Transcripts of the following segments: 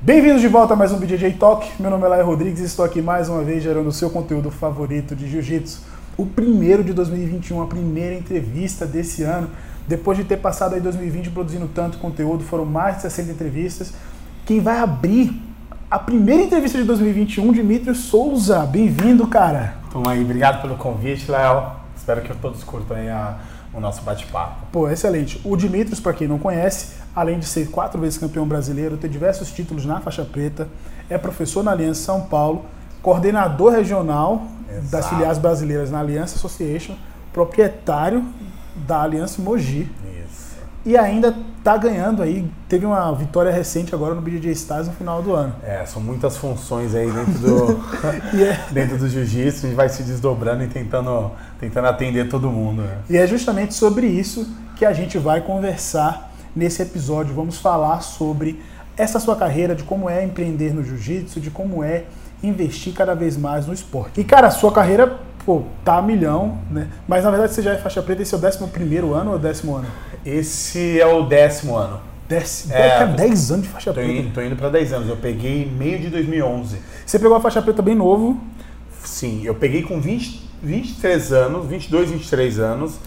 Bem-vindos de volta a mais um BJJ Talk. Meu nome é Laia Rodrigues e estou aqui mais uma vez gerando o seu conteúdo favorito de Jiu-Jitsu. O primeiro de 2021, a primeira entrevista desse ano. Depois de ter passado aí 2020 produzindo tanto conteúdo, foram mais de 60 entrevistas. Quem vai abrir a primeira entrevista de 2021, Dimitri Souza. Bem-vindo, cara. Tamo aí, obrigado pelo convite, Léo. Espero que todos curtam aí a, o nosso bate-papo. Pô, excelente. O Dimitris, para quem não conhece, além de ser quatro vezes campeão brasileiro, ter diversos títulos na faixa preta, é professor na Aliança São Paulo, coordenador regional Exato. das filiais brasileiras na Aliança Association, proprietário da Aliança Mogi. Isso. E ainda tá ganhando aí, teve uma vitória recente agora no BJJ Stars no final do ano. É, são muitas funções aí dentro do, E é, dentro do jiu-jitsu, a gente vai se desdobrando e tentando, tentando atender todo mundo. Né? e é justamente sobre isso que a gente vai conversar nesse episódio. Vamos falar sobre essa sua carreira, de como é empreender no jiu-jitsu, de como é investir cada vez mais no esporte. E, cara, a sua carreira, pô, tá a milhão, né? Mas na verdade você já é faixa preta, esse é o décimo primeiro ano ou é décimo ano? Esse é o décimo ano. É, cara, tô- 10 anos de faixa Tô preta. indo, tô indo para 10 anos. Eu peguei meio de 2011. Você pegou a faixa preta bem novo, Sim, eu peguei com 20, 23 anos, 22, 23 anos.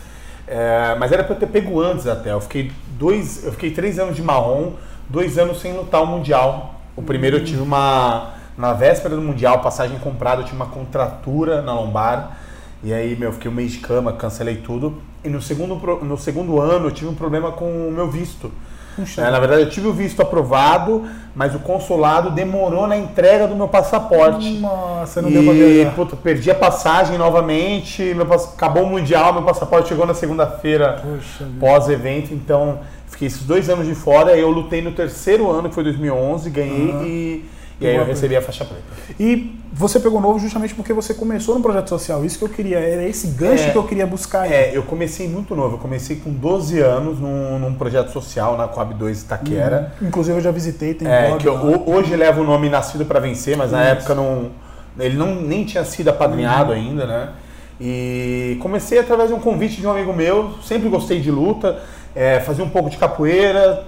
É, mas era para eu ter pego antes até. Eu fiquei dois, eu fiquei três anos de marrom, dois anos sem lutar o mundial. O primeiro eu tive uma na véspera do mundial, passagem comprada, eu tive uma contratura na lombar. E aí, meu, eu fiquei um mês de cama, cancelei tudo. E no segundo, no segundo ano eu tive um problema com o meu visto. Puxa. É, na verdade, eu tive o visto aprovado, mas o consulado demorou na entrega do meu passaporte. Nossa, não deu pra E, viajar. puta, perdi a passagem novamente, meu acabou o Mundial, meu passaporte chegou na segunda-feira pós-evento, então fiquei esses dois anos de fora, eu lutei no terceiro ano, que foi 2011, ganhei Aham. e, e aí eu recebi a faixa preta. E você pegou novo justamente porque você começou no projeto social. Isso que eu queria, era esse gancho É. que eu queria buscar aí. É, eu comecei muito novo, eu comecei com 12 anos num, num projeto social na Coab 2 Itaquera. Inclusive eu já visitei, tem É, blog que eu- hoje leva o nome Nascido para Vencer, mas na Isso. época não, ele não, nem tinha sido apadrinhado ainda, né? E comecei através de um convite de um amigo meu, sempre gostei de luta, é, fazia um pouco de capoeira.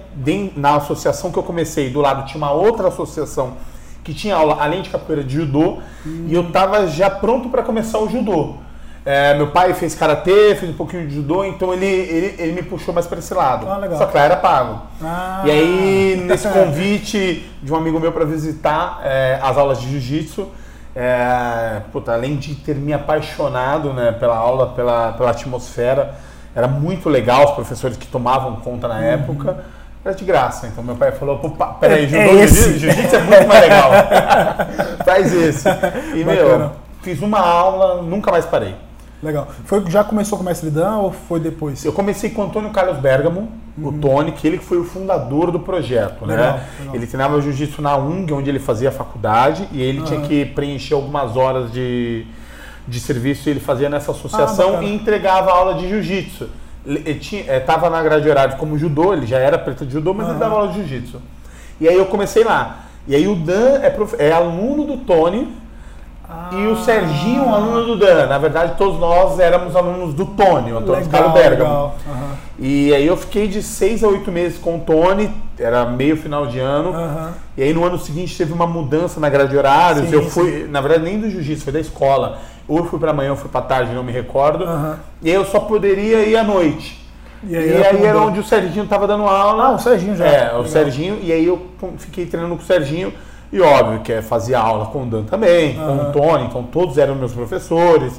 Na associação que eu comecei, do lado tinha uma outra associação que tinha aula, além de capoeira, de judô, e eu tava já pronto para começar o judô. É, meu pai fez karatê, fez um pouquinho de judô, então ele, ele, ele me puxou mais para esse lado. Ah, legal. Só que lá era pago. Ah. E aí, nesse convite de um amigo meu para visitar é, as aulas de jiu-jitsu, é, puta, além de ter me apaixonado né, pela aula, pela, pela atmosfera, era muito legal os professores que tomavam conta na época. Era de graça. Então meu pai falou, peraí, É- judô, é jiu-jitsu é muito mais legal. Faz esse. E, meu, Bacana. fiz uma aula, nunca mais parei. Legal. Foi, já começou com o Mestre Dan ou foi depois? Eu comecei com o Antônio Carlos Bergamo, o Tony, que ele que foi o fundador do projeto, Legal, né? legal. Ele treinava jiu-jitsu na UNG, onde ele fazia a faculdade, e ele tinha Aham. que preencher algumas horas de, de serviço e ele fazia nessa Ah, associação bacana. e entregava aula de jiu-jitsu. Ele ele tinha, eh, tava na grade horária como judô, ele já era preto de judô, mas ele Aham. dava aula de jiu-jitsu. E aí eu comecei lá. E aí o Dan é, prof- é aluno do Tony, e o Serginho, um aluno do Dan. Na verdade, todos nós éramos alunos do Tony, o Antônio Carlos Bergamo. Aham, E aí eu fiquei de seis a oito meses com o Tony, era meio final de ano. aham. E aí no ano seguinte teve uma mudança na grade de horários. Sim, eu fui, na verdade, nem do jiu-jitsu, foi da escola. Ou eu fui pra manhã ou fui pra tarde, não me recordo. Aham. E aí eu só poderia ir à noite. E E aí, aí, era onde o Serginho tava dando aula. Ah, o Serginho já. É, o Legal. Serginho. E aí eu fiquei treinando com o Serginho. E óbvio que é, fazia aula com o Dan também, com Aham. o Tony, então todos eram meus professores.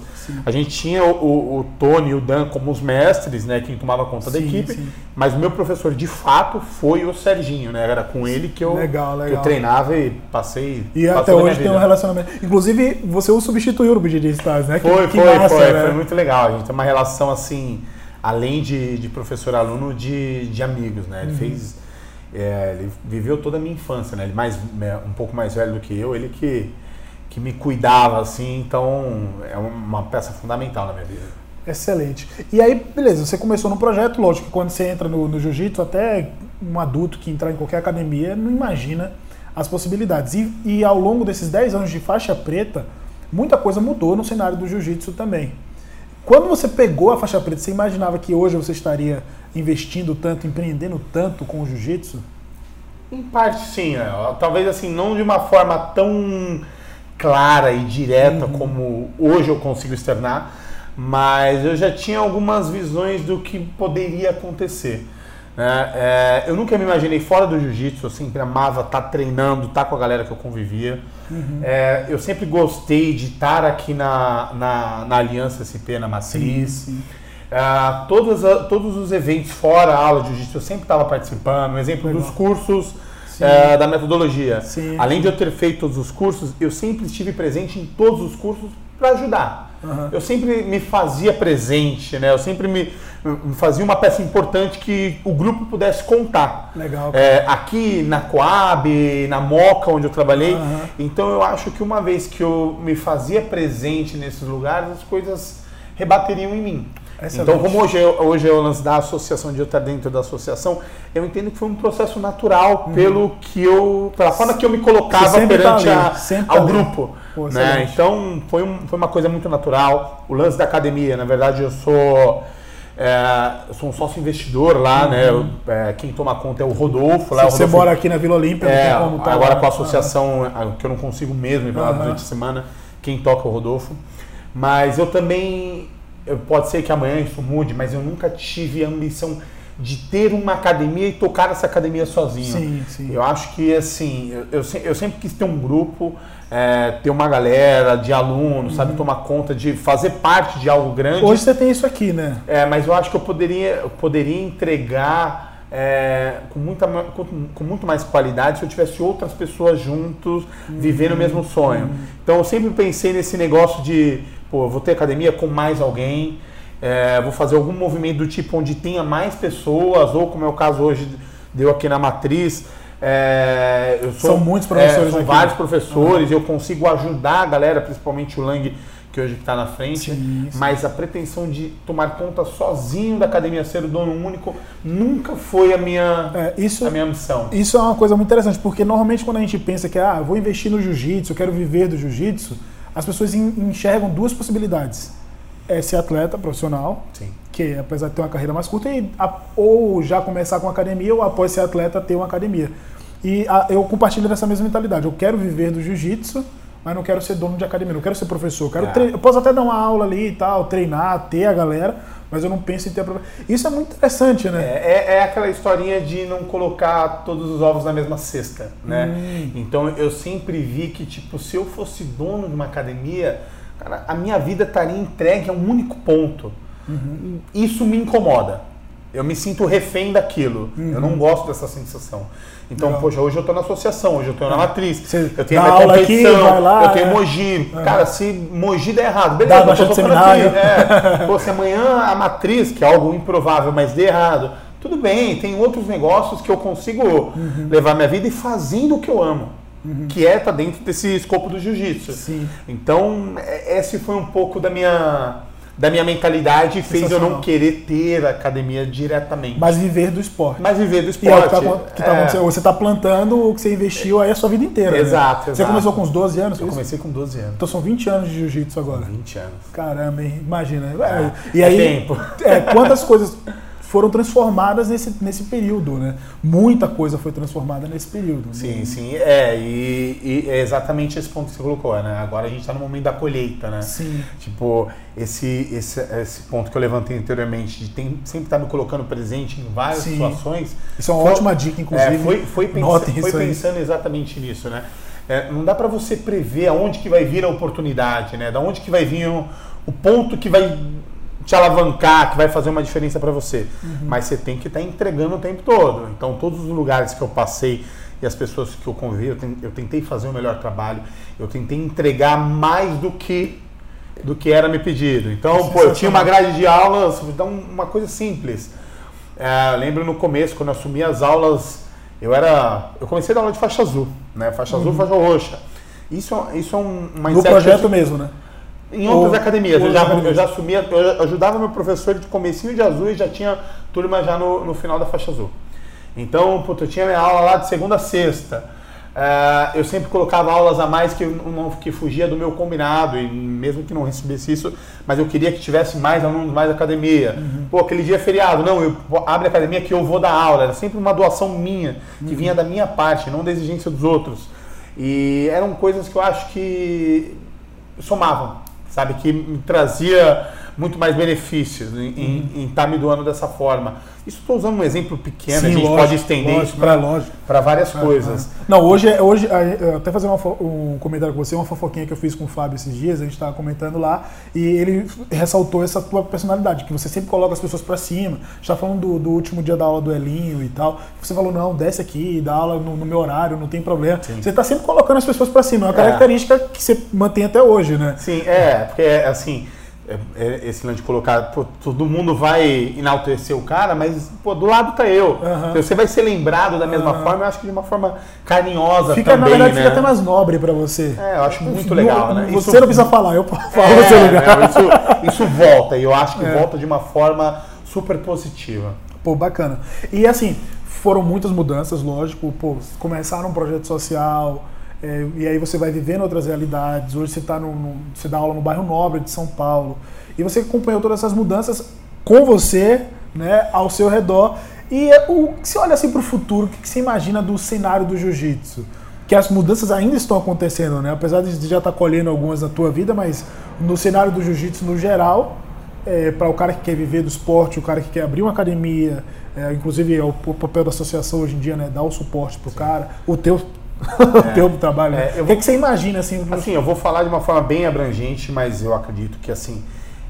A gente tinha o, o- Tony e o Dan como os mestres, né, quem tomava conta da Sim, equipe. sim. Mas o meu professor de fato foi o Serginho, né? Era com ele que eu, Legal, que legal. eu treinava e passei. E até da hoje tem um relacionamento. Inclusive, você o substituiu no BJJ Stars, né? Que- Foi, que foi, massa, foi. né? Foi muito legal. A gente tem uma relação assim, além de, de professor-aluno, de, de amigos, né? Ele Uhum. fez. É, ele viveu toda a minha infância, né? Ele mais, é, um pouco mais velho do que eu, ele que, que me cuidava, assim, então é uma peça fundamental na minha vida. Excelente. E aí, beleza, você começou no projeto, lógico que quando você entra no, no jiu-jitsu, até um adulto que entrar em qualquer academia não imagina as possibilidades. E, e ao longo desses 10 anos de faixa preta, muita coisa mudou no cenário do jiu-jitsu também. Quando você pegou a faixa preta, você imaginava que hoje você estaria investindo tanto, empreendendo tanto com o jiu-jitsu? Em parte sim, né? talvez assim, não de uma forma tão clara e direta uhum. como hoje eu consigo externar, mas eu já tinha algumas visões do que poderia acontecer. Né? É, eu nunca me imaginei fora do jiu-jitsu, eu sempre amava estar tá treinando, estar tá com a galera que eu convivia. Uhum. É, eu sempre gostei de estar aqui na, na, na Aliança SP, na Matriz. Sim, sim. É, todos, todos os eventos fora a aula de jiu-jitsu eu sempre estava participando. Um exemplo Legal. dos cursos é, da metodologia. Sim, Além de eu ter feito todos os cursos, eu sempre estive presente em todos os cursos para ajudar. Uhum. Eu sempre me fazia presente, né? Eu sempre me, fazia uma peça importante que o grupo pudesse contar. Legal. É, aqui na Coab, na Moca, onde eu trabalhei. Uhum. Então eu acho que uma vez que eu me fazia presente nesses lugares, as coisas rebateriam em mim. Excelente. Então, como hoje, hoje é o lance da associação de eu estar dentro da associação, eu entendo que foi um processo natural uhum. pelo que eu, pela forma que eu me colocava tá perante tá a, ao tá grupo. Pô, né? Então, foi, um, foi uma coisa muito natural. O lance da academia, na verdade, eu sou. É, eu sou um sócio investidor lá, uhum. né? Eu, é, quem toma conta é o Rodolfo. Lá, Você Rodolfo, mora aqui na Vila Olímpia, é, tá agora lá. com a associação, ah. que eu não consigo mesmo ir uhum. durante a semana, quem toca é o Rodolfo. Mas eu também pode ser que amanhã isso mude, mas eu nunca tive a ambição de ter uma academia e tocar essa academia sozinho. Sim, sim. Eu acho que, assim, eu, eu, eu sempre quis ter um grupo, é, ter uma galera de alunos, uhum. sabe, tomar conta de fazer parte de algo grande. Hoje você tem isso aqui, né? É, mas eu acho que eu poderia, eu poderia entregar é, com, muita, com, com, muito mais qualidade se eu tivesse outras pessoas juntos uhum. vivendo o mesmo sonho. Uhum. Então eu sempre pensei nesse negócio de pô, vou ter academia com mais alguém, é, vou fazer algum movimento do tipo onde tenha mais pessoas, ou como é o caso hoje deu aqui na Matriz. É, sou, são muitos professores, é, são vários professores, uhum. eu consigo ajudar a galera, principalmente o Lang, que hoje está na frente, sim, sim. mas a pretensão de tomar conta sozinho da academia, ser o dono único, nunca foi a minha, é, isso, a minha missão. Isso é uma coisa muito interessante, porque normalmente quando a gente pensa que ah, vou investir no jiu-jitsu, eu quero viver do jiu-jitsu, as pessoas enxergam duas possibilidades. É ser atleta profissional, Sim. que apesar de ter uma carreira mais curta, e, ou já começar com academia, ou após ser atleta ter uma academia. E a, eu compartilho dessa mesma mentalidade. Eu quero viver do jiu-jitsu, mas não quero ser dono de academia, não quero ser professor. Quero é. Eu posso até dar uma aula ali e tal, treinar, ter a galera, mas eu não penso em ter. Isso é muito interessante, né? É, é, é, aquela historinha de não colocar todos os ovos na mesma cesta, né? Hum. Então eu sempre vi que, tipo, se eu fosse dono de uma academia, cara, a minha vida estaria entregue a um único ponto. Uhum. Isso me incomoda. Eu me sinto refém daquilo. Uhum. Eu não uhum. gosto dessa sensação. Então, Legal. poxa, hoje eu estou na associação, hoje eu estou na matriz, Você eu tenho a minha competição, aqui, lá, eu tenho é. Mogi. É. Cara, se Mogi der errado, beleza, Dá eu tô aqui. É. Pô, se amanhã a matriz, que é algo improvável, mas der errado, tudo bem, tem outros negócios que eu consigo uhum. levar minha vida e fazendo o que eu amo. Uhum. Que é tá dentro desse escopo do jiu-jitsu. Então, é, esse foi um pouco da minha da minha mentalidade fez eu não querer ter academia diretamente. Mas viver do esporte. Mas viver do esporte. E é o que tá, que tá é. Você está plantando o que você investiu aí a sua vida inteira. Né? Exato, né? Você começou com uns 12 anos? Eu comecei com 12 anos. Então são 20 anos de jiu-jitsu agora. 20 anos. Caramba, imagina. É, e aí, tempo. É, quantas coisas foram transformadas nesse, nesse período, né? Muita coisa foi transformada nesse período. Sim, né? sim. É, e, e, é exatamente esse ponto que você colocou, né? Agora a gente está no momento da colheita, né? Sim. Tipo, esse, esse, esse ponto que eu levantei anteriormente, de tem, sempre estar tá me colocando presente em várias sim. situações. Isso é uma foi, ótima dica, inclusive. É, foi foi, pensa, foi pensando exatamente nisso, né? É, não dá para você prever aonde que vai vir a oportunidade, né? Da onde que vai vir o, o ponto que vai te alavancar, que vai fazer uma diferença para você. Uhum. Mas você tem que estar tá entregando o tempo todo. Então, todos os lugares que eu passei e as pessoas que eu convivi, eu, tentei fazer o melhor trabalho, eu tentei entregar mais do que do que era me pedido. Então, pô, eu tinha uma grade de aulas, então uma coisa simples. É, lembro no começo, quando eu assumi as aulas, eu era. Eu comecei a dar aula de faixa azul, né? Faixa azul, uhum. faixa roxa. Isso, isso é um No projeto mesmo, né? Em outras Ou, academias. Eu já, eu já assumia, eu ajudava meu professor de comecinho de azul e já tinha turma já no, no final da faixa azul. Então, puto, eu tinha minha aula lá de segunda a sexta. Uh, eu sempre colocava aulas a mais que, não, que fugia do meu combinado, e mesmo que não recebesse isso, mas eu queria que tivesse mais alunos, mais academia. Uhum. Pô, aquele dia é feriado, não, eu abre a academia que eu vou dar aula. Era sempre uma doação minha, que uhum. vinha da minha parte, não da exigência dos outros. E eram coisas que eu acho que somavam, sabe? Que me trazia muito mais benefícios em uhum. estar tá me doando dessa forma. Isso estou usando um exemplo pequeno, Sim, a gente lógico, pode estender para várias é, coisas. É. Não, hoje, hoje até fazer uma, um comentário com você, uma fofoquinha que eu fiz com o Fábio esses dias, a gente estava comentando lá, e ele ressaltou essa tua personalidade, que você sempre coloca as pessoas para cima. Está falando do, do, último dia da aula do Elinho e tal. Você falou, não, desce aqui, dá aula no, no meu horário, não tem problema. Sim. Você está sempre colocando as pessoas para cima, é uma é. característica que você mantém até hoje, né? Sim, é, porque assim é, é, esse lance de colocar, pô, todo mundo vai enaltecer o cara, mas pô, do lado tá eu. Uhum. Você vai ser lembrado da mesma uhum. forma, eu acho que de uma forma carinhosa fica, também, Na verdade, né? fica até mais nobre para você. É, eu acho muito legal, né? Você isso... não precisa falar, eu falo é, seu lugar. Isso, isso volta, e eu acho que é. volta de uma forma super positiva. Pô, bacana. E assim, foram muitas mudanças, lógico, pô, começaram um projeto social, é, e aí você vai vivendo outras realidades. Hoje você, tá no, no, você dá aula no bairro Nobre de São Paulo. E você acompanhou todas essas mudanças com você, né, ao seu redor. E é o que você olha assim para o futuro, o que você imagina do cenário do jiu-jitsu? Que as mudanças ainda estão acontecendo, né? Apesar de já estar tá colhendo algumas na tua vida, mas no cenário do jiu-jitsu no geral, é, para o cara que quer viver do esporte, o cara que quer abrir uma academia, é, inclusive é o, o, papel da associação hoje em dia, né? Dar o suporte pro Sim. cara. O teu o teu trabalho. É, o que, é que você imagina assim? Assim, eu vou falar de uma forma bem abrangente, mas eu acredito que assim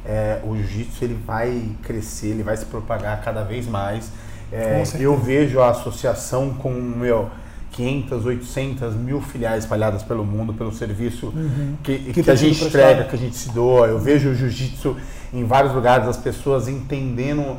é, o jiu-jitsu ele vai crescer, ele vai se propagar cada vez mais. É, eu vejo a associação com meu 500, 800 mil filiais espalhadas pelo mundo pelo serviço uhum. que, que, que a gente entrega, que a gente se doa. Eu vejo o jiu-jitsu em vários lugares, as pessoas entendendo,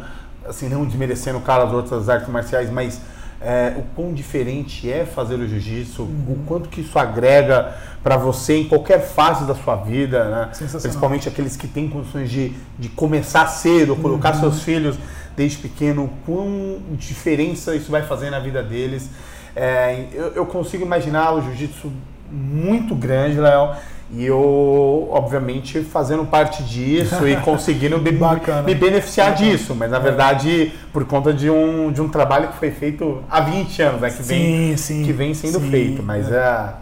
assim, não desmerecendo o cara das outras artes marciais, mas é, o quão diferente é fazer o jiu-jitsu, uhum. o quanto que isso agrega para você em qualquer fase da sua vida, né? principalmente aqueles que têm condições de, de começar cedo, uhum. colocar seus filhos desde pequeno, o quão diferença isso vai fazer na vida deles. É, eu, eu consigo imaginar o jiu-jitsu muito grande, Léo, e eu, obviamente, fazendo parte disso e conseguindo me, me beneficiar Bacana. disso, mas na verdade por conta de um, de um trabalho que foi feito há 20 anos, né? que, vem, sim, que vem sendo sim, feito. Mas é.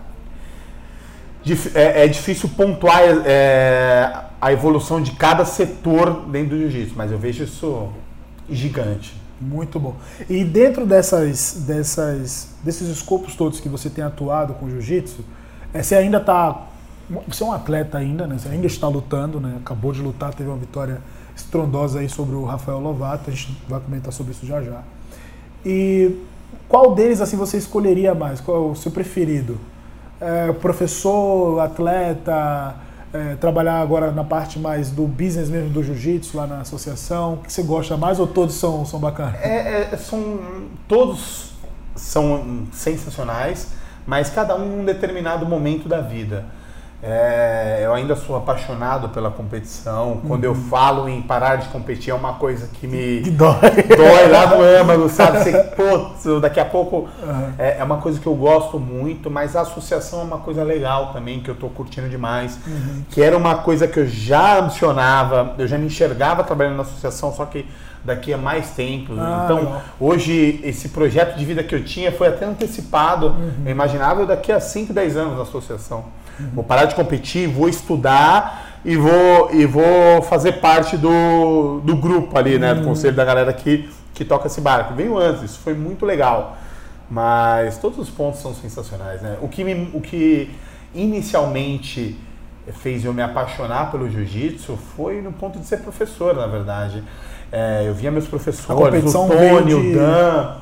É, é, é difícil pontuar é, a evolução de cada setor dentro do jiu-jitsu, mas eu vejo isso gigante. Muito bom. E dentro dessas, dessas, desses escopos todos que você tem atuado com jiu-jitsu, é, você ainda está você é um atleta ainda, né? Você ainda está lutando, né? Acabou de lutar, teve uma vitória estrondosa aí sobre o Rafael Lovato. A gente vai comentar sobre isso já já. E qual deles assim você escolheria mais? Qual é o seu preferido? É, professor, atleta, é, trabalhar agora na parte mais do business mesmo do jiu-jitsu lá na associação? O que você gosta mais ou todos são, são bacanas? É, é, são todos são sensacionais, mas cada um em um determinado momento da vida. É, eu ainda sou apaixonado pela competição. Quando uhum. eu falo em parar de competir, é uma coisa que me que dói. dói lá no âmago, sabe? Você, pô, daqui a pouco uhum. é, é, uma coisa que eu gosto muito, mas a associação é uma coisa legal também, que eu estou curtindo demais. Uhum. Que era uma coisa que eu já ambicionava, eu já me enxergava trabalhando na associação, só que daqui a mais tempo. Ah, então, legal. hoje, esse projeto de vida que eu tinha foi até antecipado. Uhum. Eu imaginava daqui a 5, 10 anos na associação. Vou parar de competir, vou estudar e vou, e vou fazer parte do, do grupo ali, né? Do hum. conselho da galera que, que toca esse barco. Veio antes, isso foi muito legal. Mas todos os pontos são sensacionais, né? O que, me, o que inicialmente fez eu me apaixonar pelo jiu-jitsu foi no ponto de ser professor, na verdade. É, eu via meus professores, o Tony, de... o Dan,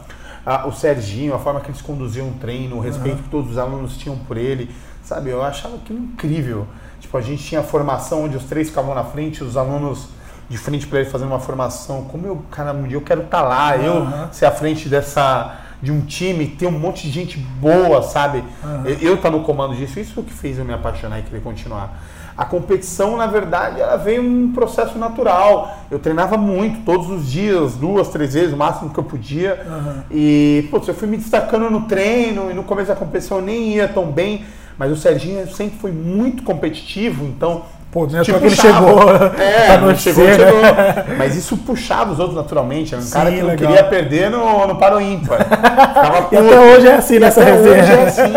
a, o Serginho, a forma que eles conduziam o treino, o respeito uhum. que todos os alunos tinham por ele. Sabe, eu achava aquilo incrível. Tipo, a gente tinha formação onde os três ficavam na frente, os alunos de frente para ele fazendo uma formação. Como eu, cara, um dia eu quero estar tá lá, uhum. eu ser à frente dessa, de um time, ter um monte de gente boa, sabe? Uhum. Eu estar tá no comando disso, isso é o que fez eu me apaixonar e querer continuar. A competição, na verdade, ela veio um processo natural. Eu treinava muito, todos os dias, duas, três vezes, o máximo que eu podia. Uhum. E, putz, eu fui me destacando no treino e no começo da competição eu nem ia tão bem. Mas o Serginho sempre foi muito competitivo, então Pô, não é tipo, que ele chegou. É, não chegou, né? chegou. Mas isso puxava os outros naturalmente. Era um Sim, cara que legal. não queria perder no, no Paro Ímpar. e até hoje é assim nessa resenha. Hoje é assim.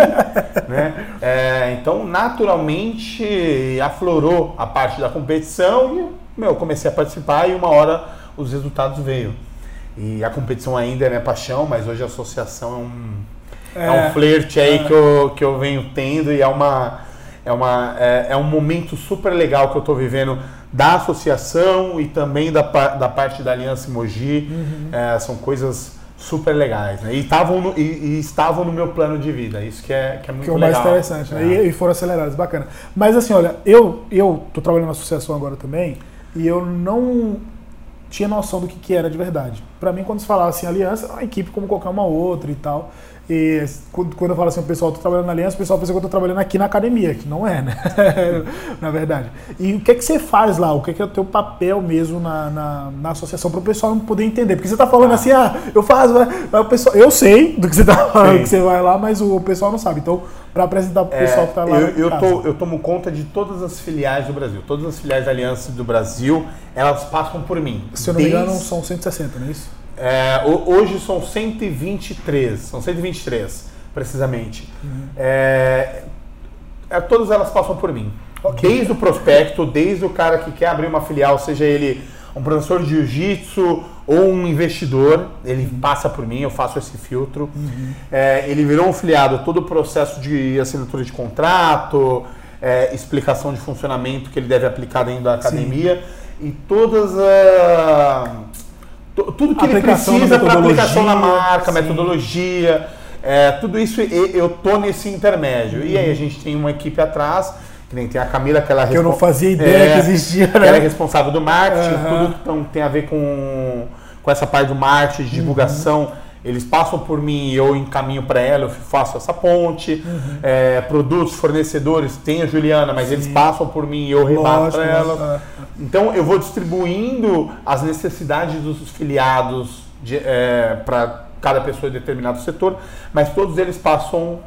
né? É, então, naturalmente, aflorou a parte da competição e meu, eu comecei a participar e uma hora os resultados veio. E a competição ainda é minha paixão, mas hoje a associação é um, é, é um flerte aí é. que, eu, que eu venho tendo e é uma é, uma, é, é um momento super legal que eu estou vivendo da associação e também da, da parte da Aliança Mogi. Uhum. É, são coisas super legais, né? E, estavam no, e, e, estavam no meu plano de vida. Isso que é, que é muito que é o legal. mais interessante, né? É. E, e, foram acelerados, bacana. Mas assim, olha, eu eu tô trabalhando na associação agora também e eu não tinha noção do que, que era de verdade. Para mim, quando se falava assim, aliança, é uma equipe como qualquer uma outra e tal. E quando eu falo assim, o pessoal, tô trabalhando na Aliança, o pessoal pensa que eu tô trabalhando aqui na academia, que não é, né? na verdade. E o que é que você faz lá? O que é, que é o teu papel mesmo na, na, na associação para o pessoal não poder entender? Porque você tá falando assim, ah, eu faço, mas o pessoal, eu sei do que você tá falando, Sim. que você vai lá, mas o pessoal não sabe. Então, para apresentar para o é, pessoal que tá lá. Eu, eu, tô, eu tomo conta de todas as filiais do Brasil. Todas as filiais da Aliança do Brasil, elas passam por mim. Se eu não Desde... me engano, são 160, não é isso? É, hoje são 123, são 123 precisamente. Uhum. É, é, todas elas passam por mim. Okay. Desde o prospecto, desde o cara que quer abrir uma filial, seja ele um professor de jiu-jitsu ou um investidor, ele uhum. passa por mim, eu faço esse filtro. Uhum. É, ele virou um filiado, todo o processo de assinatura de contrato, é, explicação de funcionamento que ele deve aplicar dentro da academia Sim. e todas as. Tudo que ele precisa para aplicação na marca, sim. metodologia, é, tudo isso eu tô nesse intermédio. Uhum. E aí a gente tem uma equipe atrás, que nem tem a Camila, que ela que eu não fazia ideia é, que existia, né? Ela é responsável do marketing, uhum. tudo que tem a ver com, com essa parte do marketing, de divulgação. Uhum eles passam por mim e eu encaminho para ela, eu faço essa ponte. Uhum. É, produtos, fornecedores, tem a Juliana, mas Sim. eles passam por mim e eu rebato para ela. É. Então eu vou distribuindo as necessidades dos filiados é, para cada pessoa em determinado setor, mas todos eles passam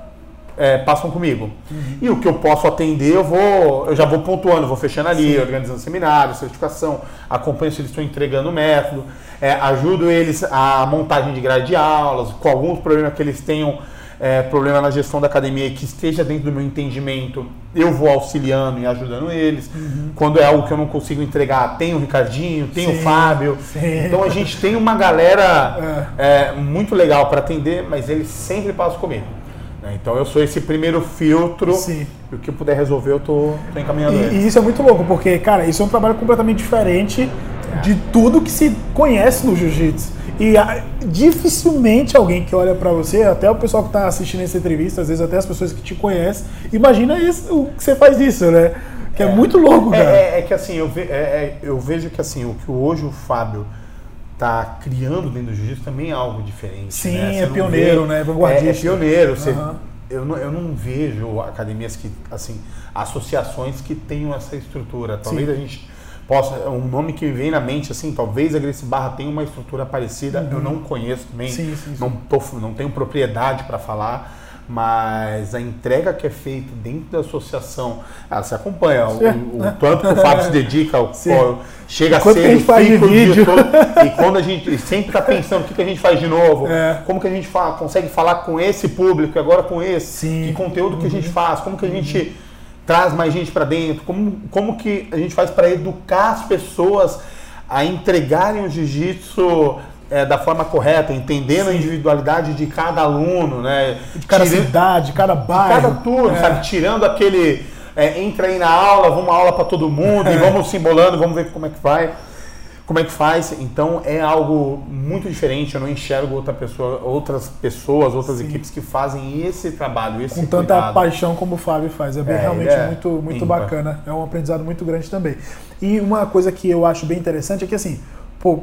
é, passam comigo. Uhum. E o que eu posso atender, eu vou, eu já vou pontuando, vou fechando ali, Sim. organizando seminários, certificação, acompanho se eles estão entregando o método, é, ajudo eles a montagem de grade de aulas, com alguns problemas que eles tenham é, problema na gestão da academia que esteja dentro do meu entendimento, eu vou auxiliando e ajudando eles. Uhum. Quando é algo que eu não consigo entregar, tem o Ricardinho, tem sim, o Fábio. Sim. Então a gente tem uma galera é. é muito legal para atender, mas eles sempre passam comigo. Né? Então eu sou esse primeiro filtro Sim. e o que eu puder resolver eu tô, tô encaminhando e, e, isso é muito louco, porque, cara, isso é um trabalho completamente diferente é. de tudo que se conhece no jiu-jitsu. E a, dificilmente alguém que olha para você, até o pessoal que está assistindo essa entrevista, às vezes até as pessoas que te conhecem, imagina isso, o que você faz isso, né? Que é, é muito louco, é, cara. É, é que assim, eu, ve, é, é, eu vejo que assim, o que hoje o Fábio tá criando dentro do jiu-jitsu também é algo diferente. Sim, né? é pioneiro, vê, né? Vanguardista. É, é pioneiro. Você, uhum. eu, não, eu não vejo academias que, assim, associações que tenham essa estrutura. Talvez Sim. a gente possa, um nome que vem na mente, assim, talvez a Grace Barra tenha uma estrutura parecida, uhum. eu não conheço também, sim, sim, sim. Não, tô, não tenho propriedade para falar, mas a entrega que é feita dentro da associação, ela se acompanha. O, o, tanto que o Fábio se dedica, o, chega Enquanto cedo, fica o dia todo, e quando a gente sempre está pensando o que, que, a gente faz de novo, é. como que a gente fala, consegue falar com esse público, agora com esse, Sim. que conteúdo uhum. que a gente uhum. faz, como que a gente uhum. traz mais gente para dentro, como, como que a gente faz para educar as pessoas a entregarem o jiu-jitsu é, da forma correta, entendendo Sim. a individualidade de cada aluno, né? De cada Tirando, cidade, de cada bairro. Cada turno, é. sabe? Tirando aquele. É, entra aí na aula, vamos aula para todo mundo e é. vamos simbolando, vamos ver como é que vai. Como é que faz? Então é algo muito diferente. Eu não enxergo outra pessoa, outras pessoas, outras Sim. equipes que fazem esse trabalho, esse com tanta cuidado. paixão como o Fábio faz. É, bem, é, realmente é muito, muito bacana. É um aprendizado muito grande também. E uma coisa que eu acho bem interessante é que assim, pô,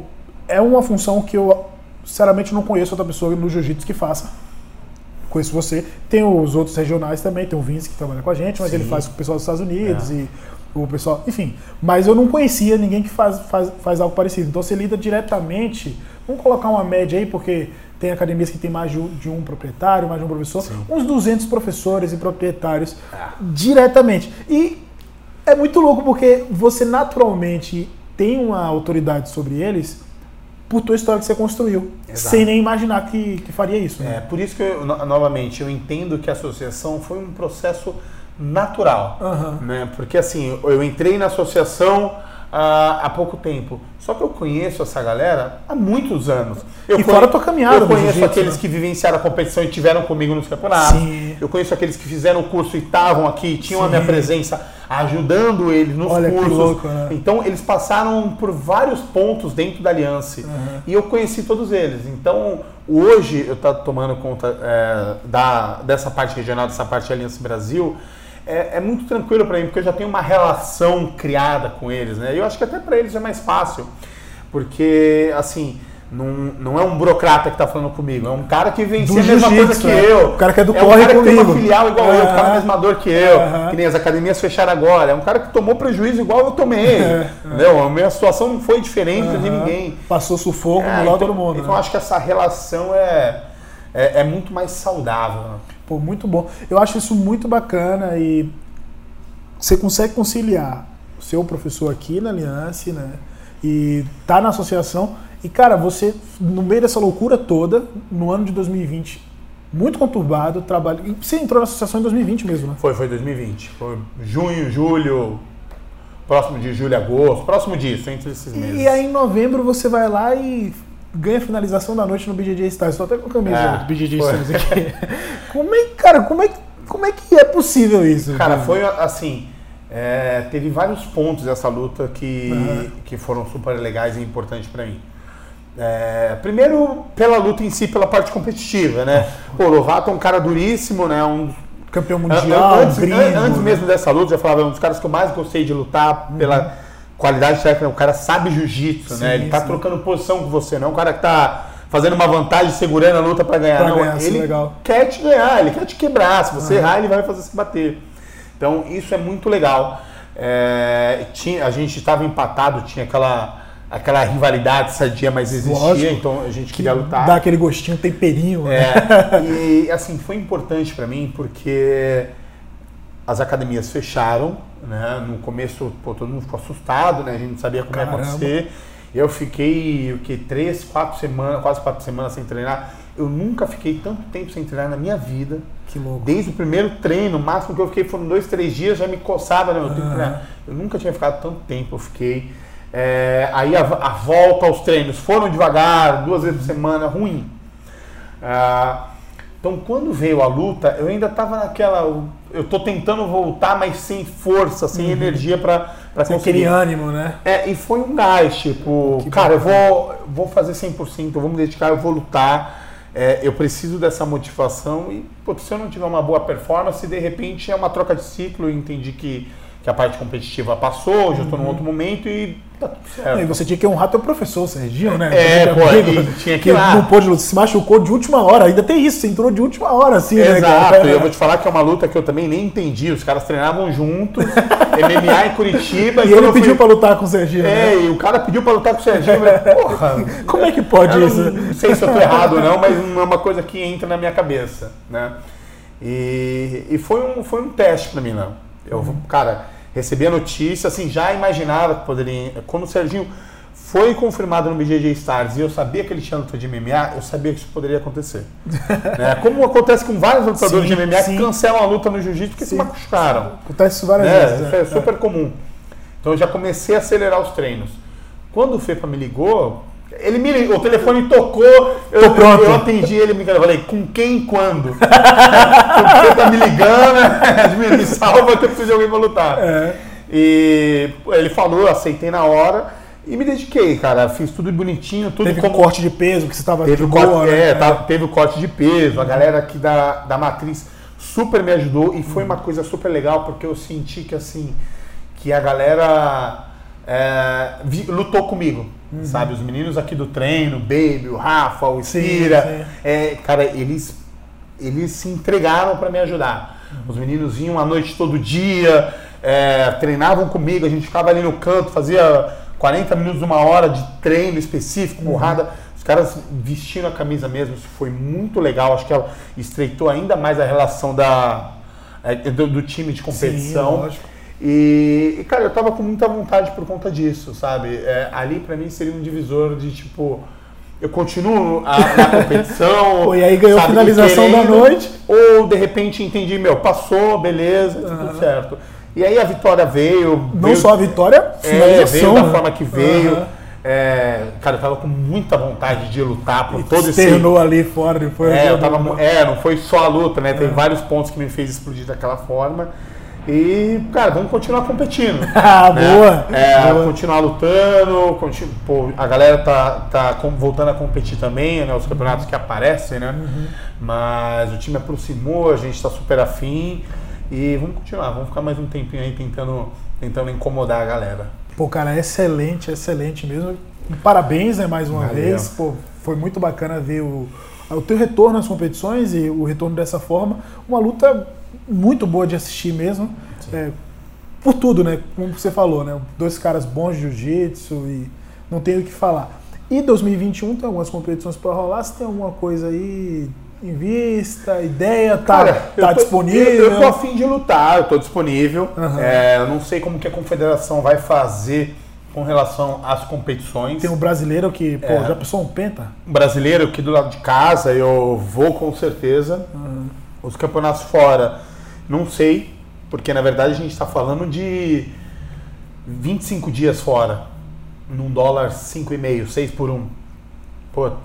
é uma função que eu sinceramente, não conheço outra pessoa no jiu-jitsu que faça. Conheço você. Tem os outros regionais também, tem o Vince que trabalha com a gente, mas Sim. ele faz com o pessoal dos Estados Unidos É. e o pessoal. Enfim. Mas eu não conhecia ninguém que faz, faz, faz algo parecido. Então você lida diretamente. Vamos colocar uma média aí, porque tem academias que tem mais de um, proprietário, mais de um professor. Uns 200 professores e proprietários Ah. diretamente. E é muito louco porque você naturalmente tem uma autoridade sobre eles por tua história que você construiu, Exato. sem nem imaginar que, que faria isso. É, Né? por isso que, eu, no- novamente, eu entendo que a associação foi um processo natural. Aham. Né? Porque assim, eu entrei na associação ah, há pouco tempo. Só que eu conheço essa galera há muitos anos. Eu E conhe- fora a tua caminhada Eu conheço aqueles né? que vivenciaram a competição e tiveram comigo nos campeonatos. Sim. Eu conheço aqueles que fizeram o curso e estavam aqui, tinham a Sim. minha presença ajudando eles nos Olha cursos. louco, né? Então eles passaram por vários pontos dentro da aliança Uhum. e eu conheci todos eles. Então hoje eu estou tomando conta é, da, dessa parte regional, dessa parte da Aliança Brasil. É, é muito tranquilo para mim porque eu já tenho uma relação criada com eles, né? E eu acho que até para eles é mais fácil, porque assim não, não é um burocrata que está falando comigo, é um cara que vencia Do a mesma coisa que é. eu. O cara que é do é corre um cara que tem uma comigo. filial igual eu, que tá na Aham. mesma dor que eu, que nem as academias fecharam agora. É um cara que tomou prejuízo igual eu tomei. Entendeu? A minha situação não foi diferente de ninguém. Passou sufoco É, lado então, todo mundo. então né? acho que essa relação é, é, é muito mais saudável. Pô, muito bom. Eu acho isso muito bacana e você consegue conciliar o seu professor aqui na Aliança, né? E tá na associação. E, cara, você, no meio dessa loucura toda, no ano de 2020, muito conturbado, trabalho. E você entrou na associação em 2020 mesmo, né? Foi, foi 2020. Foi junho, julho, próximo de julho, agosto, próximo disso, entre esses meses. E aí em novembro você vai lá e ganha finalização da noite no BJJ Stars. Estou até com a camisa É, do BJJ. Stars aqui. como é, cara, como é, como é que é possível isso? Cara, foi assim. é, teve vários pontos dessa luta que, Aham. que foram super legais e importantes pra mim. É, primeiro, pela luta em si, pela parte competitiva, né? Pô, Lovato é um cara duríssimo, né? Um, campeão mundial, antes, gringo. an- antes né? mesmo dessa luta, já falava, é um dos caras que eu mais gostei de lutar pela qualidade técnica. O cara sabe jiu-jitsu, né? Ele tá sim. trocando posição com você, não é um cara que tá fazendo uma vantagem, segurando a luta pra ganhar. Pra não, ganhar, ele legal. quer te ganhar, ele quer te quebrar. Se você Aham. errar, ele vai fazer se bater. Então, isso é muito legal. É, tinha, a gente estava empatado, tinha aquela, aquela rivalidade sadia, mas existia, Lógico. então a gente Que queria lutar. dá aquele gostinho, temperinho. né? É, e assim, foi importante pra mim porque as academias fecharam, né? No começo, pô, todo mundo ficou assustado, né? A gente não sabia como ia Caramba. acontecer. Eu fiquei, o que, três, quatro semanas, quase quatro semanas sem treinar. Eu nunca fiquei tanto tempo sem treinar na minha vida. Que louco. Desde o primeiro treino, o máximo que eu fiquei foram dois, três dias, já me coçava, né? Eu, tenho Aham. treinar. eu nunca tinha ficado tanto tempo, eu fiquei. É, aí a, a volta aos treinos foram devagar, duas vezes por semana, ruim. Ah, então quando veio a luta, eu ainda tava naquela. Eu tô tentando voltar, mas sem força, sem energia pra, pra Tem conseguir. aquele ânimo, né? É, e foi um gás, tipo, Que cara, eu vou, vou fazer 100%, eu vou me dedicar, eu vou lutar, é, eu preciso dessa motivação e, pô, se eu não tiver uma boa performance, de repente é uma troca de ciclo, eu entendi que, que a parte competitiva passou, já estou num outro momento e tá tudo E certo. você tinha que honrar teu professor, Serginho, né? É, pô, amigo, e tinha que que lá. não pôde se machucou de última hora. Ainda tem isso, você entrou de última hora, assim, né? Exato, cara? e eu vou te falar que é uma luta que eu também nem entendi, os caras treinavam juntos, MMA em Curitiba. E quando ele eu fui- pediu pra lutar com o Serginho, né? É, e o cara pediu pra lutar com o Serginho, falei, porra... Como é que pode isso? Não sei se eu tô errado ou não, mas não é uma coisa que entra na minha cabeça, né? E, e foi, um, foi um teste pra mim, não. Eu, cara, recebi a notícia, assim, já imaginava que poderia... Quando o Serginho foi confirmado no BJJ Stars e eu sabia que ele tinha luta de MMA, eu sabia que isso poderia acontecer. né? Como acontece com vários lutadores Sim, de MMA sim. que cancelam a luta no jiu-jitsu porque se Sim. machucaram. Acontece isso várias né? vezes. Isso é super comum. Então eu já comecei a acelerar os treinos. Quando o Fepa me ligou, ele me ligou, o telefone tocou, eu, Tô pronto. eu atendi ele eu falei, com quem e quando? o Fepa me ligando, me, me salva que eu preciso de alguém pra lutar. É. E ele falou, eu aceitei na hora e me dediquei, cara. Fiz tudo bonitinho, tudo Teve como corte de peso, que você tava Teve boa, corte, né? é, tá- teve o corte de peso, a galera aqui da, da matriz super me ajudou e foi uma coisa super legal porque eu senti que assim que a galera é, vi- lutou comigo. Sabe? Os meninos aqui do treino, o Baby, o Rafa, o Sim, Cira, sim. é, cara, eles, eles se entregaram para me ajudar. Os meninos vinham à noite todo dia, é, treinavam comigo, a gente ficava ali no canto, fazia 40 minutos, uma hora de treino específico, porrada. Os caras vestindo a camisa mesmo, isso foi muito legal. Acho que ela estreitou ainda mais a relação da, é, do, do time de competição. lógico. E, e, cara, eu tava com muita vontade por conta disso, sabe? É, ali pra mim seria um divisor de tipo. Eu continuo a- na competição. Pô, e aí ganhou sabe, finalização da querendo, noite. Ou de repente entendi, meu, passou, beleza, tá tudo certo. E aí a vitória veio. Não veio, só a vitória, é, finalização. veio da né? forma que veio. Aham. É, cara, eu tava com muita vontade de lutar por todo esse. Ali fora, depois. É, eu tava, é, não foi só a luta, né? Tem vários pontos que me fez explodir daquela forma. E, cara, vamos continuar competindo. Ah, né? boa. É, boa. continuar lutando, continu- pô, a galera tá, tá voltando a competir também, né? Os campeonatos que aparecem, né? Uhum. Mas o time aproximou, a gente tá super afim. E vamos continuar, vamos ficar mais um tempinho aí tentando, tentando incomodar a galera. Pô, cara, excelente, excelente mesmo. Parabéns, né, mais uma Valeu. vez. Pô, foi muito bacana ver o, o teu retorno às competições e o retorno dessa forma. Uma luta muito boa de assistir mesmo. É, por tudo, né? Como você falou, né? Dois caras bons de jiu-jitsu e não tenho o que falar. E 2021 tem algumas competições para rolar. Se tem alguma coisa aí em vista, ideia, tá, Cara, tá tô- disponível? Eu, eu tô afim de lutar, eu tô disponível. Aham. É, eu não sei como que a confederação vai fazer com relação às competições. Tem um brasileiro que, pô, É. já pensou um penta? Um brasileiro aqui do lado de casa, eu vou com certeza. Os campeonatos fora, não sei, porque na verdade a gente está falando de 25 dias fora, num dólar 5,5, 6 por 1. Puta.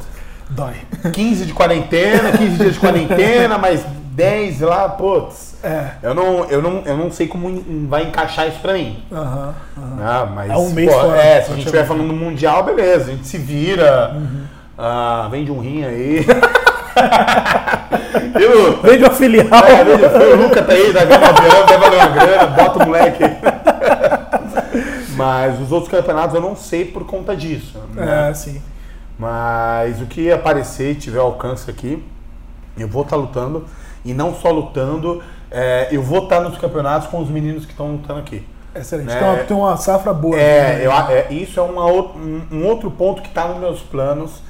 Dói. 15 de quarentena, 15 dias de quarentena, mais 10 lá, putz. É. Eu não, eu não, eu não sei como vai encaixar isso pra mim. Aham, aham. Ah, mas, É um mês pô, fora, É, se a gente estiver falando do Mundial, beleza, a gente se vira. Uhum. Ah, vende um rim aí. Eu, Vende uma filial. é, vende, o Luca tá aí, dá ganha um avião, vai valer uma grana, bota o moleque. Mas os outros campeonatos eu não sei por conta disso. né? É, sim. Mas o que aparecer e tiver alcance aqui, eu vou estar lutando. E não só lutando, é, eu vou estar nos campeonatos com os meninos que estão lutando aqui. Excelente. É. Tem, uma, tem uma safra boa. É, né? eu é, isso é uma um, um outro ponto que está nos meus planos,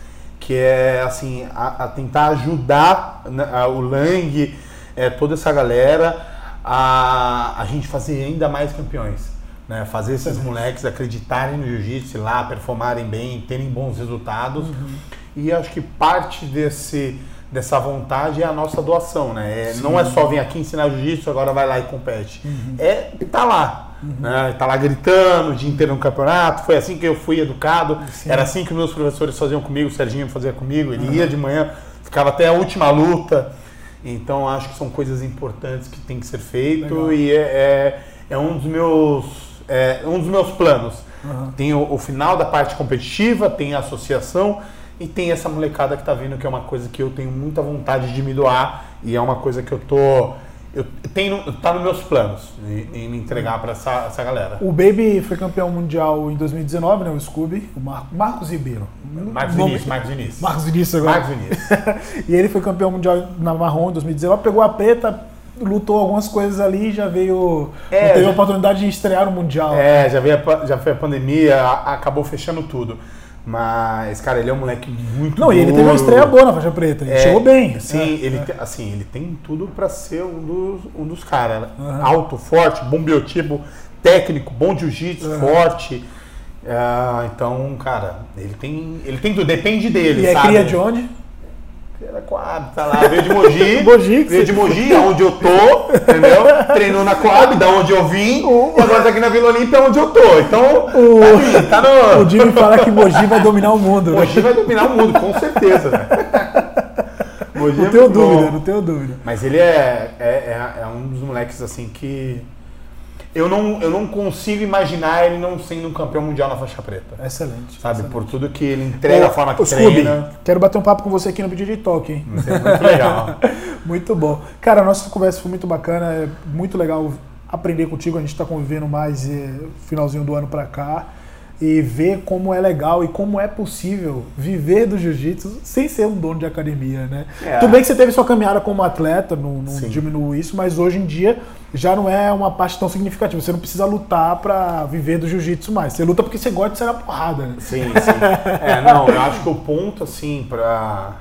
que é assim, a, a tentar ajudar né, a- o Lang, é, toda essa galera, a, a gente fazer ainda mais campeões. Né? Fazer esses moleques acreditarem no jiu-jitsu lá, performarem bem, terem bons resultados. E acho que parte desse, dessa vontade é a nossa doação, né? É, não é só vir aqui ensinar jiu-jitsu, agora vai lá e compete. É tá lá. Né? Tá lá gritando o dia inteiro no campeonato. Foi assim que eu fui educado. Era assim que meus professores faziam comigo, o Serginho fazia comigo. Ele ia de manhã, ficava até a última luta. Então acho que são coisas importantes que tem que ser feito Legal. e é, é, é um dos meus é um dos meus planos. Tem o, o final da parte competitiva, tem a associação e tem essa molecada que tá vindo, que é uma coisa que eu tenho muita vontade de me doar e é uma coisa que eu tô. Eu tenho, tá nos meus planos em, me entregar para essa, essa galera. O Baby foi campeão mundial em 2019, né? O Scooby. O Mar- Marcos Ribeiro. Marcos Nome- Vinícius, Marcos Vinícius. Marcos Vinícius agora. Marcos Vinícius. e ele foi campeão mundial na Marrom em 2019, pegou a preta, lutou algumas coisas ali e já veio. É, teve já- a oportunidade de estrear no Mundial. É, já, veio a já foi a pandemia, a- acabou fechando tudo. Mas, cara, ele é um moleque muito Não, e ele teve uma estreia boa na faixa preta. Ele É, chegou bem. Sim, É, ele, é. Tem, assim, ele tem tudo pra ser um dos, um dos caras. Aham. Alto, forte, bom biotipo, técnico, bom jiu-jitsu, forte. Ah, então, cara, ele tem, ele tem tudo, depende dele, E é sabe? cria de onde? Era Coab, tá lá, veio de Mogi, Mogi, veio de Mogi, aonde eu tô, entendeu? Treinou na Coab, da onde eu vim, e agora tá aqui na Vila Olímpia, onde eu tô. Então, O- tá, tá no... O Jimmy fala que Mogi vai dominar o mundo. né? Mogi vai dominar o mundo, com certeza. né? Mogi Não é tenho muito bom. dúvida, não tenho dúvida. Mas ele é, é, é, é um dos moleques assim que. Eu não, eu não consigo imaginar ele não sendo um campeão mundial na faixa preta. Excelente. Sabe? excelente. Por tudo que ele entrega, a forma que treina. quero bater um papo com você aqui no BJJ Talk, hein? Isso é muito legal. Muito bom. Cara, a nossa conversa foi muito bacana, é muito legal aprender contigo. A gente está convivendo mais é, finalzinho do ano para cá. E ver como é legal e como é possível viver do jiu-jitsu sem ser um dono de academia, né? É. Tudo bem que você teve sua caminhada como atleta, não, não diminuo isso, mas hoje em dia já não é uma parte tão significativa. Você não precisa lutar pra viver do jiu-jitsu mais. Você luta porque você gosta de ser na porrada, né? Sim, sim. É, não, eu acho que o ponto, assim, pra,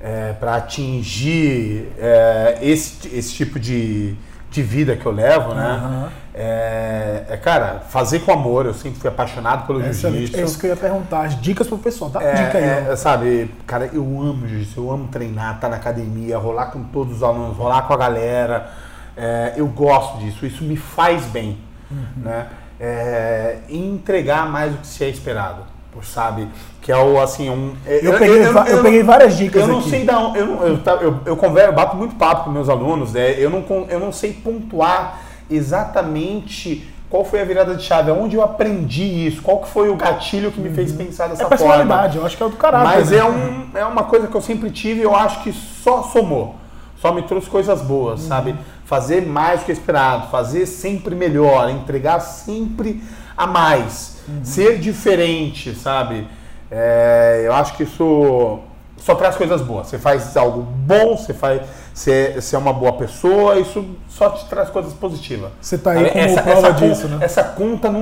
é, pra atingir é, esse, esse tipo de, de vida que eu levo, né? Aham. É, é, cara, fazer com amor. Eu sempre fui apaixonado pelo Excelente. jiu-jitsu. É isso que eu ia perguntar. As dicas pro pessoal. Dá uma É, dica aí. é, sabe, cara, eu amo jiu-jitsu, eu amo treinar, estar na academia, rolar com todos os alunos, rolar com a galera. É, eu gosto disso, isso me faz bem, Uhum. né? É, entregar mais do que se é esperado, sabe? Que é o assim um. Eu peguei va- eu peguei várias dicas Eu não aqui. sei da onde, eu, eu, eu, eu converso, bato muito papo com meus alunos, né? Eu não, eu não sei pontuar exatamente qual foi a virada de chave, onde eu aprendi isso, qual que foi o gatilho que me fez pensar dessa É forma. personalidade, eu acho que é do caráter. Mas né? é, um, é uma coisa que eu sempre tive e eu acho que só somou. Só me trouxe coisas boas, Uhum. sabe? Fazer mais do que esperado, fazer sempre melhor, entregar sempre a mais, Uhum. ser diferente, sabe? É, eu acho que isso só traz coisas boas. Você faz algo bom, você faz, você, você é uma boa pessoa, isso só te traz coisas positivas. Você tá aí como prova con- disso, né? Essa conta não,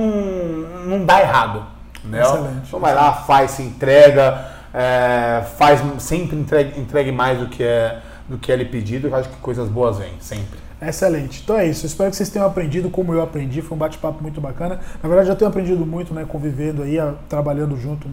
não dá errado. Né? Excelente, Então vai lá, faz, se entrega, é, faz, sempre entregue, entregue mais do que é do que é lhe pedido, eu acho que coisas boas vêm, sempre. Excelente. Então é isso. Espero que vocês tenham aprendido como eu aprendi. Foi um bate-papo muito bacana. Na verdade, já tenho aprendido muito, né? Convivendo aí, trabalhando junto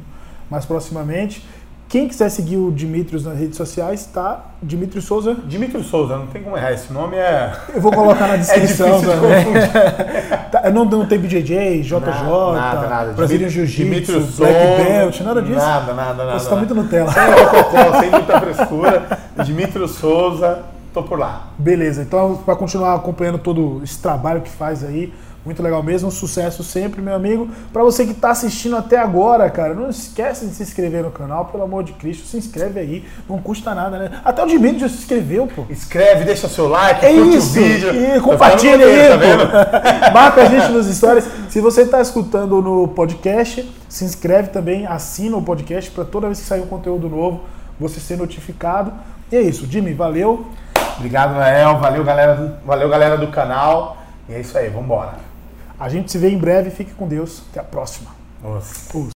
mais proximamente. Quem quiser seguir o Dimitrios nas redes sociais, tá? Dimitri Souza. Dimitri Souza, não tem como errar, esse nome é. Eu vou colocar na É descrição de também. Tá, não, não tem BJJ, JJ, nada, nada. Brazilian Dimitri- Jiu-Jitsu, Black Belt, nada disso. Nada, nada, nada. Você tá muito Nutella. Sem protocolo, sem muita frescura. Dimitri Souza, tô por lá. Beleza, então para continuar acompanhando todo esse trabalho que faz aí, muito legal mesmo, sucesso sempre, meu amigo. Para você que tá assistindo até agora, cara, não esquece de se inscrever no canal, pelo amor de Cristo, se inscreve aí, não custa nada, né? Até o Dimitri já se inscreveu, pô. Inscreve, deixa seu like, É curte isso! o vídeo. E compartilha aí, tá. Marca a gente nos stories. Se você está escutando no podcast, se inscreve também, assina o podcast para toda vez que sair um conteúdo novo, você ser notificado. E é isso, Jimmy, valeu. Obrigado, Nael. Valeu, galera do, valeu, galera do canal. E é isso aí, vambora. A gente se vê em breve, fique com Deus. Até a próxima. Nossa. Os.